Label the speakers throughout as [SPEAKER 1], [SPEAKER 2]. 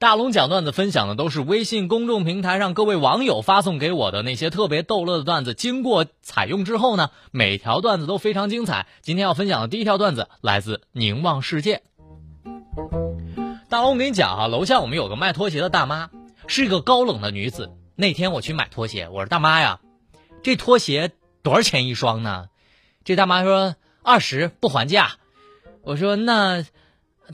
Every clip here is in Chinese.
[SPEAKER 1] 大龙讲段子
[SPEAKER 2] 分享的都是微信公众平台上各位网友发送给我的那些特别逗乐的段子，经过采用之后呢，每条段子都非常精彩。今天要分享的第一条段子来自凝望世界。大龙，我跟你讲啊，楼下我们有个卖拖鞋的大妈，是一个高冷的女子。那天我去买拖鞋，我说大妈呀，这拖鞋多少钱一双呢？这大妈说二十不还价。我说那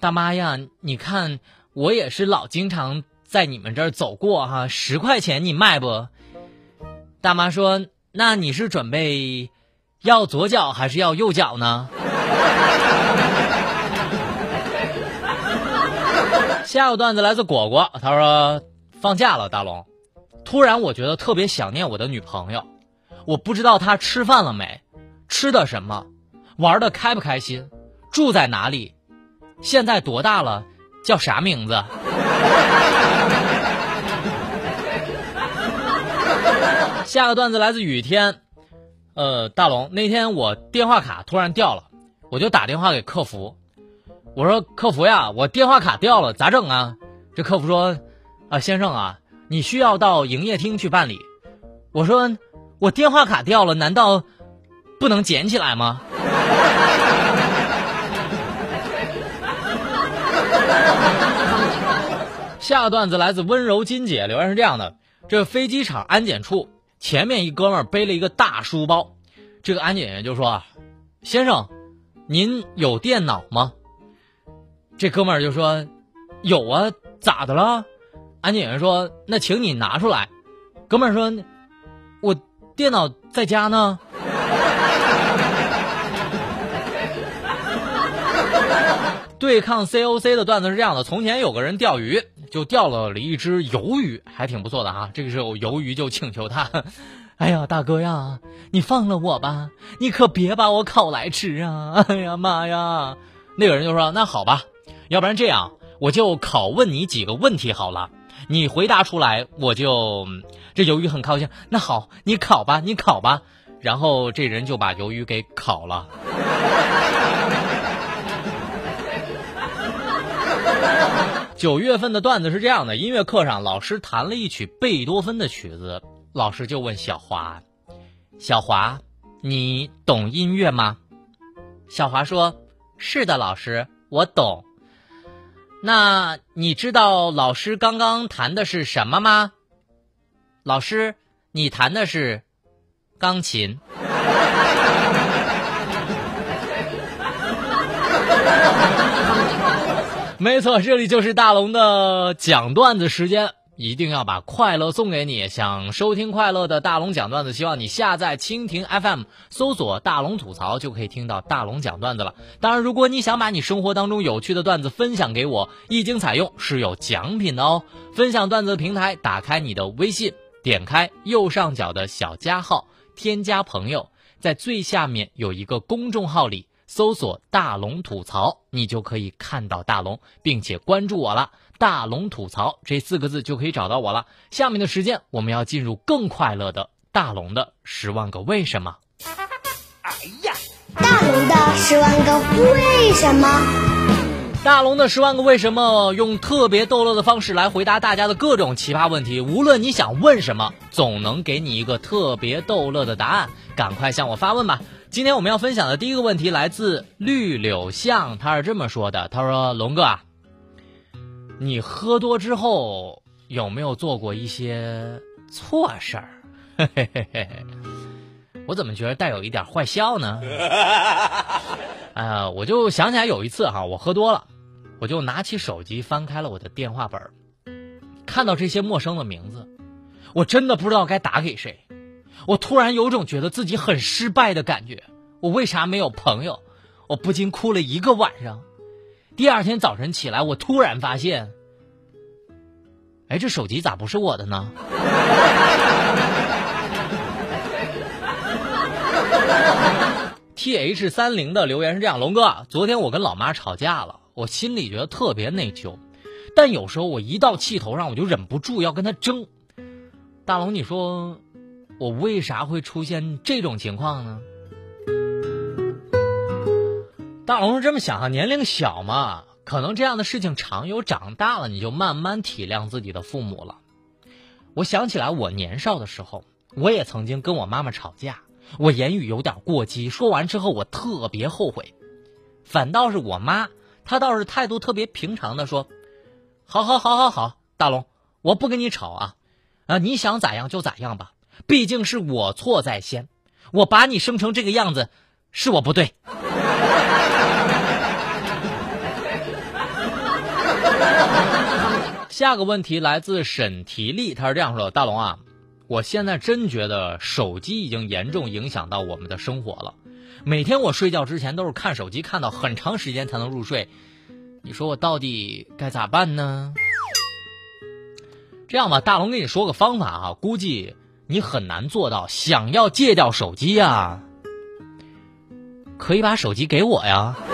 [SPEAKER 2] 大妈呀，你看我也是老经常在你们这儿走过哈，十块钱你卖不？大妈说那你是准备要左脚还是要右脚呢？下个段子来自果果，他说放假了，大龙，突然我觉得特别想念我的女朋友，我不知道她吃饭了没，吃的什么，玩的开不开心，住在哪里，现在多大了，叫啥名字？下个段子来自雨天，呃，大龙，那天我电话卡突然掉了，我就打电话给客服。我说客服呀，我电话卡掉了，咋整啊？这客服说，啊先生啊，你需要到营业厅去办理。我说我电话卡掉了，难道不能捡起来吗？下个段子来自温柔金姐，留言是这样的：这飞机场安检处前面一哥们儿背了一个大书包，这个安检员就说：“先生，您有电脑吗？”这哥们儿就说：“有啊，咋的了？”安检员说：“那请你拿出来。”哥们儿说：“我电脑在家呢。”对抗 COC 的段子是这样的：从前有个人钓鱼，就钓了了一只鱿鱼，还挺不错的哈。这个时候鱿鱼就请求他：“ 哎呀，大哥呀，你放了我吧，你可别把我烤来吃啊！哎呀妈呀！”那个人就说：“那好吧。”要不然这样，我就拷问你几个问题好了，你回答出来，我就这鱿鱼很高兴。那好，你烤吧，你烤吧。然后这人就把鱿鱼给烤了。九月份的段子是这样的：音乐课上，老师弹了一曲贝多芬的曲子，老师就问小华：“小华，你懂音乐吗？”小华说：“是的，老师，我懂。”那你知道老师刚刚弹的是什么吗？老师，你弹的是钢琴。没错，这里就是大龙的讲段子时间，一定要把快乐送给你。想收听快乐的大龙讲段子，希望你下载蜻蜓 FM，搜索“大龙吐槽”，就可以听到大龙讲段子了。当然，如果你想把你生活当中有趣的段子分享给我，一经采用是有奖品的哦。分享段子的平台，打开你的微信，点开右上角的小加号，添加朋友，在最下面有一个公众号里。搜索“大龙吐槽”，你就可以看到大龙，并且关注我了。“大龙吐槽”这四个字就可以找到我了。下面的时间，我们要进入更快乐的大龙的十万个为什么。
[SPEAKER 1] 哎呀，大龙的十万个为什么？
[SPEAKER 2] 大龙的十万个为什么，用特别逗乐的方式来回答大家的各种奇葩问题。无论你想问什么，总能给你一个特别逗乐的答案。赶快向我发问吧！今天我们要分享的第一个问题来自绿柳巷，他是这么说的：“他说，龙哥啊，你喝多之后有没有做过一些错事儿？”嘿 嘿嘿嘿嘿，我怎么觉得带有一点坏笑呢？哎 呀，我就想起来有一次哈，我喝多了，我就拿起手机翻开了我的电话本看到这些陌生的名字，我真的不知道该打给谁。我突然有种觉得自己很失败的感觉。我为啥没有朋友？我不禁哭了一个晚上。第二天早晨起来，我突然发现，哎，这手机咋不是我的呢？T H 三零的留言是这样：龙哥，昨天我跟老妈吵架了，我心里觉得特别内疚，但有时候我一到气头上，我就忍不住要跟她争。大龙，你说我为啥会出现这种情况呢？大龙是这么想啊，年龄小嘛，可能这样的事情常有，长大了你就慢慢体谅自己的父母了。我想起来，我年少的时候，我也曾经跟我妈妈吵架。我言语有点过激，说完之后我特别后悔，反倒是我妈，她倒是态度特别平常的说：“好好好好好，大龙，我不跟你吵啊，啊，你想咋样就咋样吧，毕竟是我错在先，我把你生成这个样子，是我不对。”下个问题来自沈提丽，他是这样说的：“大龙啊。”我现在真觉得手机已经严重影响到我们的生活了，每天我睡觉之前都是看手机，看到很长时间才能入睡。你说我到底该咋办呢？这样吧，大龙给你说个方法啊，估计你很难做到。想要戒掉手机呀，可以把手机给我呀。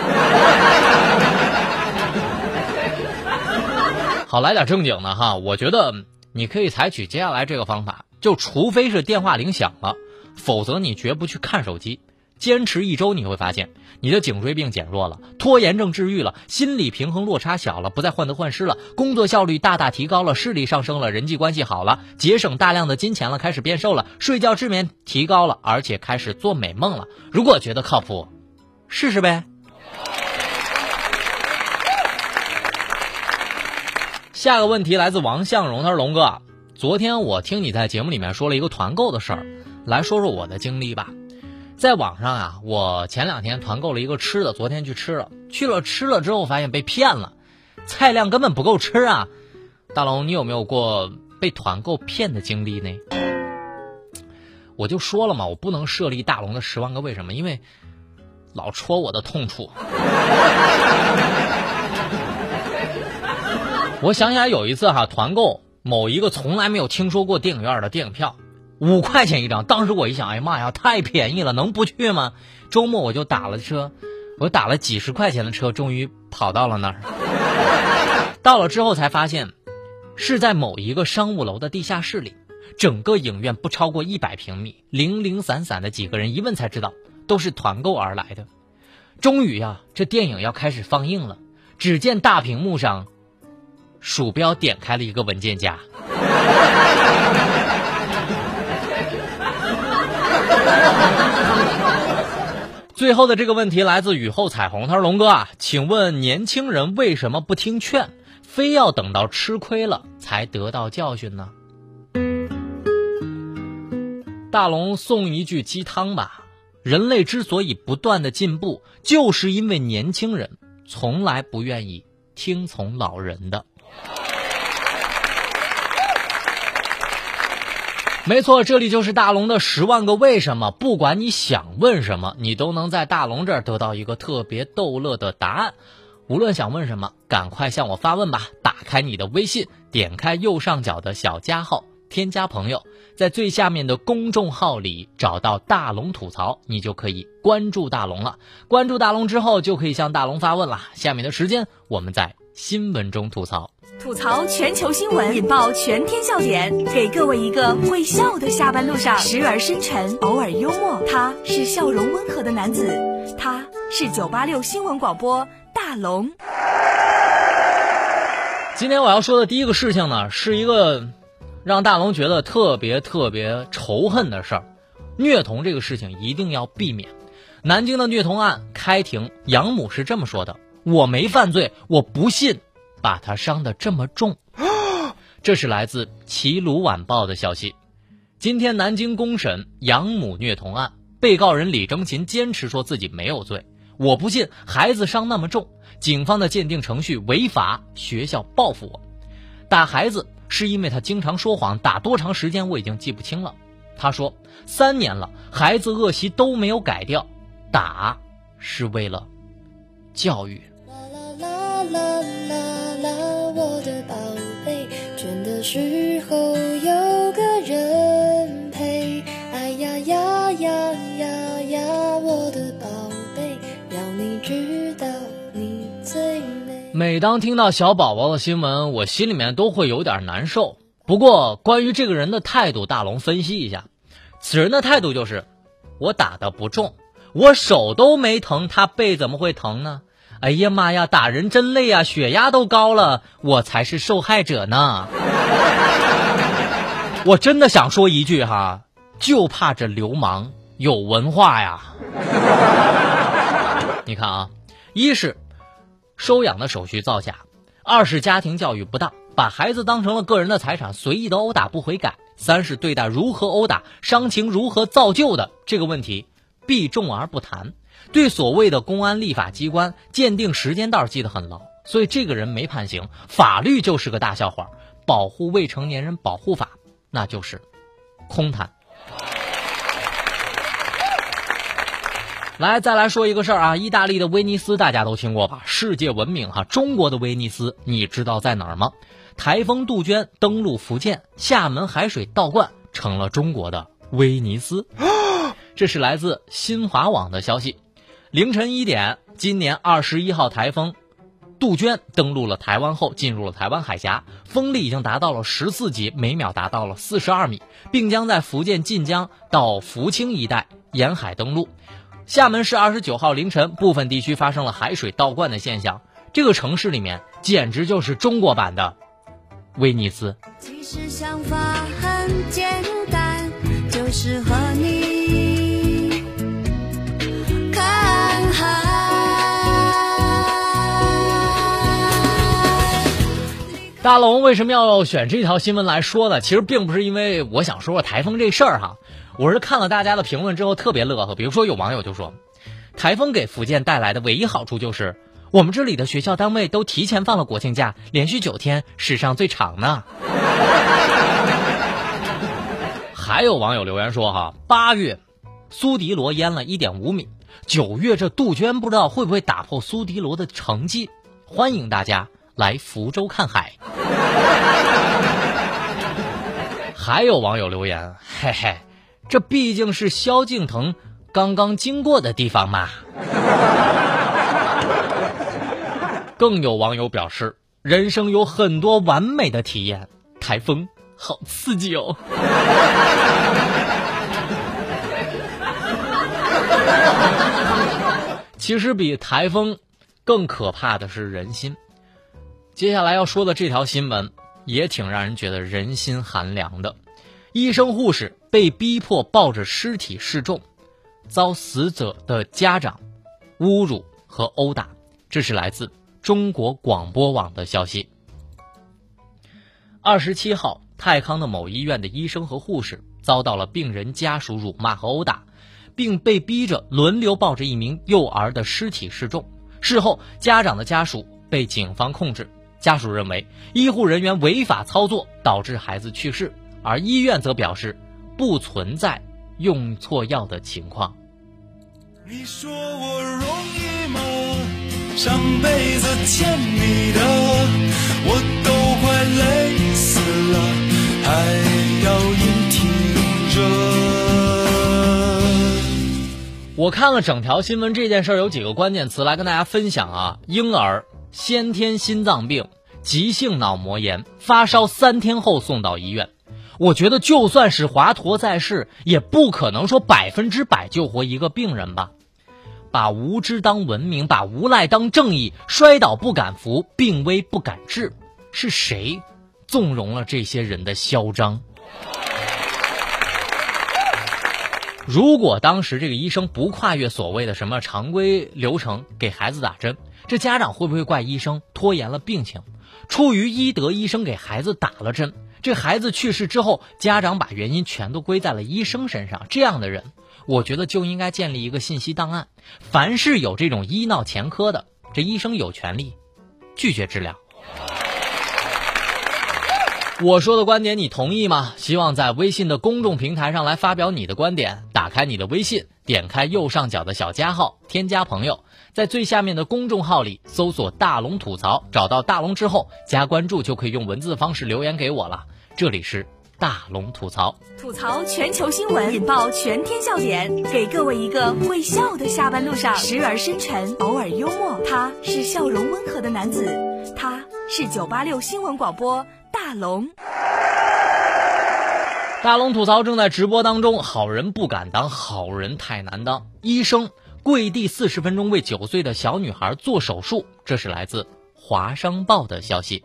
[SPEAKER 2] 好，来点正经的哈，我觉得你可以采取接下来这个方法。就除非是电话铃响了，否则你绝不去看手机。坚持一周，你会发现你的颈椎病减弱了，拖延症治愈了，心理平衡落差小了，不再患得患失了，工作效率大大提高了，视力上升了，人际关系好了，节省大量的金钱了，开始变瘦了，睡觉睡眠提高了，而且开始做美梦了。如果觉得靠谱，试试呗。下个问题来自王向荣，他说：“龙哥。”昨天我听你在节目里面说了一个团购的事儿，来说说我的经历吧。在网上啊，我前两天团购了一个吃的，昨天去吃了，去了吃了之后发现被骗了，菜量根本不够吃啊。大龙，你有没有过被团购骗的经历呢？我就说了嘛，我不能设立大龙的十万个为什么，因为老戳我的痛处。我想起来有一次哈，团购。某一个从来没有听说过电影院的电影票，五块钱一张。当时我一想，哎呀妈呀，太便宜了，能不去吗？周末我就打了车，我打了几十块钱的车，终于跑到了那儿。到了之后才发现，是在某一个商务楼的地下室里，整个影院不超过一百平米，零零散散的几个人，一问才知道都是团购而来的。终于呀，这电影要开始放映了，只见大屏幕上。鼠标点开了一个文件夹。最后的这个问题来自雨后彩虹，他说：“龙哥啊，请问年轻人为什么不听劝，非要等到吃亏了才得到教训呢？”大龙送一句鸡汤吧：人类之所以不断的进步，就是因为年轻人从来不愿意听从老人的。没错，这里就是大龙的十万个为什么。不管你想问什么，你都能在大龙这儿得到一个特别逗乐的答案。无论想问什么，赶快向我发问吧！打开你的微信，点开右上角的小加号，添加朋友，在最下面的公众号里找到大龙吐槽，你就可以关注大龙了。关注大龙之后，就可以向大龙发问了。下面的时间，我们在新闻中吐槽。
[SPEAKER 3] 吐槽全球新闻，引爆全天笑点，给各位一个会笑的下班路上，时而深沉，偶尔幽默。他是笑容温和的男子，他是九八六新闻广播大龙。
[SPEAKER 2] 今天我要说的第一个事情呢，是一个让大龙觉得特别特别仇恨的事儿，虐童这个事情一定要避免。南京的虐童案开庭，养母是这么说的：“我没犯罪，我不信。”把他伤得这么重，这是来自《齐鲁晚报》的消息。今天南京公审养母虐童案，被告人李征琴坚持说自己没有罪。我不信孩子伤那么重，警方的鉴定程序违法，学校报复我。打孩子是因为他经常说谎，打多长时间我已经记不清了。他说三年了，孩子恶习都没有改掉，打是为了教育。当听到小宝宝的新闻，我心里面都会有点难受。不过，关于这个人的态度，大龙分析一下，此人的态度就是：我打的不重，我手都没疼，他背怎么会疼呢？哎呀妈呀，打人真累啊，血压都高了，我才是受害者呢。我真的想说一句哈，就怕这流氓有文化呀。你看啊，一是收养的手续造假，二是家庭教育不当，把孩子当成了个人的财产，随意的殴打不悔改；三是对待如何殴打、伤情如何造就的这个问题避重而不谈。对所谓的公安立法机关鉴定时间段记得很牢，所以这个人没判刑，法律就是个大笑话。保护未成年人保护法那就是空谈。来，再来说一个事儿啊，意大利的威尼斯大家都听过吧？世界闻名哈，中国的威尼斯你知道在哪儿吗？台风杜鹃登陆福建，厦门海水倒灌成了中国的威尼斯。这是来自新华网的消息。凌晨一点，今年二十一号台风杜鹃登陆了台湾后，进入了台湾海峡，风力已经达到了十四级，每秒达到了四十二米，并将在福建晋江到福清一带沿海登陆。厦门市二十九号凌晨，部分地区发生了海水倒灌的现象。这个城市里面简直就是中国版的威尼斯。
[SPEAKER 4] 其实想法很简单，就是和你看海。
[SPEAKER 2] 大龙为什么要选这条新闻来说呢？其实并不是因为我想说说台风这事儿哈，我是看了大家的评论之后特别乐呵。比如说有网友就说，台风给福建带来的唯一好处就是，我们这里的学校单位都提前放了国庆假，连续九天，史上最长呢。还有网友留言说哈，八月苏迪罗淹了一点五米，九月这杜鹃不知道会不会打破苏迪罗的成绩，欢迎大家来福州看海。还有网友留言，嘿嘿，这毕竟是萧敬腾刚刚经过的地方嘛。更有网友表示，人生有很多完美的体验，台风好刺激哦。其实比台风更可怕的是人心。接下来要说的这条新闻也挺让人觉得人心寒凉的。医生护士被逼迫抱着尸体示众，遭死者的家长侮辱和殴打。这是来自中国广播网的消息。二十七号，泰康的某医院的医生和护士遭到了病人家属辱骂和殴打，并被逼着轮流抱着一名幼儿的尸体示众。事后，家长的家属被警方控制。家属认为医护人员违法操作导致孩子去世，而医院则表示不存在用错药的情况。
[SPEAKER 5] 你说我容易吗？上辈子欠你的，我都快累死了，还要硬挺着。
[SPEAKER 2] 我看了整条新闻，这件事儿有几个关键词来跟大家分享啊：婴儿先天心脏病、急性脑膜炎，发烧三天后送到医院。我觉得就算是华佗在世，也不可能说百分之百救活一个病人吧。把无知当文明，把无赖当正义，摔倒不敢扶，病危不敢治，是谁纵容了这些人的嚣张？如果当时这个医生不跨越所谓的什么常规流程给孩子打针，这家长会不会怪医生拖延了病情？出于医德，医生给孩子打了针，这孩子去世之后，家长把原因全都归在了医生身上。这样的人，我觉得就应该建立一个信息档案，凡是有这种医闹前科的，这医生有权利拒绝治疗。我说的观点你同意吗？希望在微信的公众平台上来发表你的观点。打开你的微信，点开右上角的小加号，添加朋友，在最下面的公众号里搜索“大龙吐槽”，找到大龙之后加关注，就可以用文字方式留言给我了。这里是大龙吐槽，
[SPEAKER 3] 吐槽全球新闻，引爆全天笑点，给各位一个会笑的下班路上，时而深沉，偶尔幽默。他是笑容温和的男子，他是九八六新闻广播大龙。
[SPEAKER 2] 大龙吐槽正在直播当中，好人不敢当，好人太难当。医生跪地四十分钟为九岁的小女孩做手术，这是来自《华商报》的消息。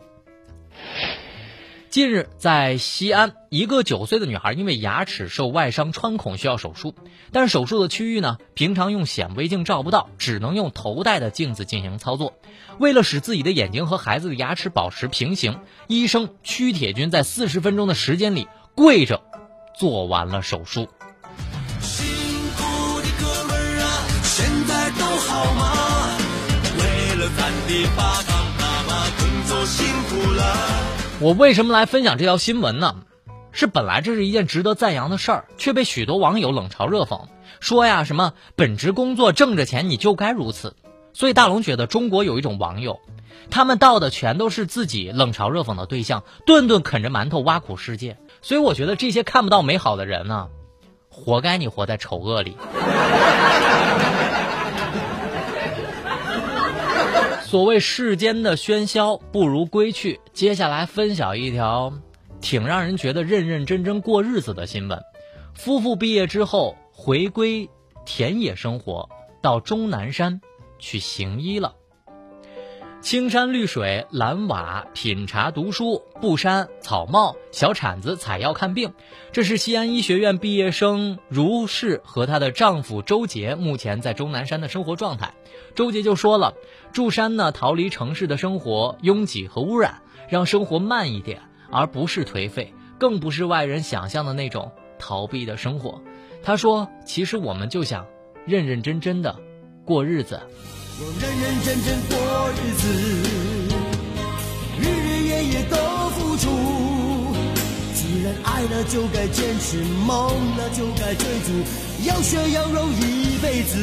[SPEAKER 2] 近日，在西安，一个九岁的女孩因为牙齿受外伤穿孔需要手术，但手术的区域呢，平常用显微镜照不到，只能用头戴的镜子进行操作。为了使自己的眼睛和孩子的牙齿保持平行，医生屈铁军在四十分钟的时间里。跪着做完了手术。
[SPEAKER 5] 辛苦的哥们儿啊，现在都好吗？为了咱的爸爸。
[SPEAKER 2] 我为什么来分享这条新闻呢？是本来这是一件值得赞扬的事儿，却被许多网友冷嘲热讽，说呀什么本职工作挣着钱你就该如此。所以大龙觉得中国有一种网友，他们盗的全都是自己冷嘲热讽的对象，顿顿啃着馒头挖苦世界。所以我觉得这些看不到美好的人呢，活该你活在丑恶里。所谓世间的喧嚣不如归去。接下来分享一条挺让人觉得认认真真过日子的新闻：夫妇毕业之后回归田野生活，到终南山去行医了。青山绿水，蓝瓦品茶读书，布衫草帽，小铲子采药看病。这是西安医学院毕业生如是和她的丈夫周杰目前在终南山的生活状态。周杰就说了，住山呢，逃离城市的生活拥挤和污染，让生活慢一点，而不是颓废，更不是外人想象的那种逃避的生活。他说，其实我们就想认认真真的过日子。
[SPEAKER 5] 我认认真真过日子，日日夜夜都付出。既然爱了就该坚持，梦了就该追逐，要血要肉一辈子。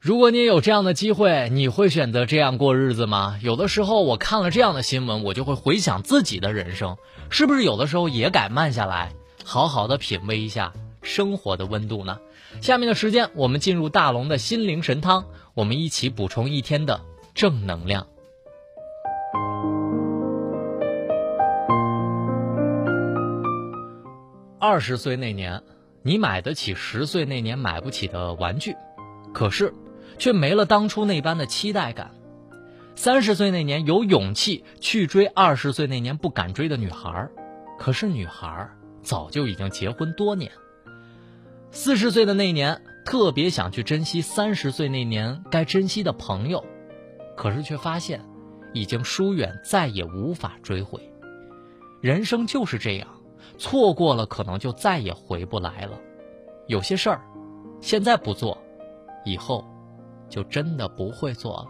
[SPEAKER 2] 如果你也有这样的机会，你会选择这样过日子吗？有的时候我看了这样的新闻，我就会回想自己的人生，是不是有的时候也该慢下来，好好的品味一下生活的温度呢？下面的时间，我们进入大龙的心灵神汤，我们一起补充一天的正能量。二十岁那年，你买得起十岁那年买不起的玩具，可是却没了当初那般的期待感。三十岁那年，有勇气去追二十岁那年不敢追的女孩，可是女孩早就已经结婚多年。四十岁的那年，特别想去珍惜三十岁那年该珍惜的朋友，可是却发现，已经疏远，再也无法追回。人生就是这样，错过了，可能就再也回不来了。有些事儿，现在不做，以后，就真的不会做了。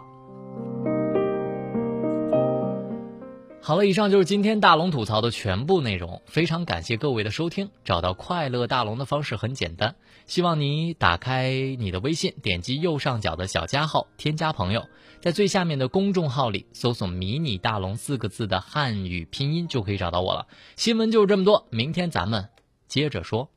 [SPEAKER 2] 好了，以上就是今天大龙吐槽的全部内容。非常感谢各位的收听。找到快乐大龙的方式很简单，希望你打开你的微信，点击右上角的小加号，添加朋友，在最下面的公众号里搜索“迷你大龙”四个字的汉语拼音，就可以找到我了。新闻就是这么多，明天咱们接着说。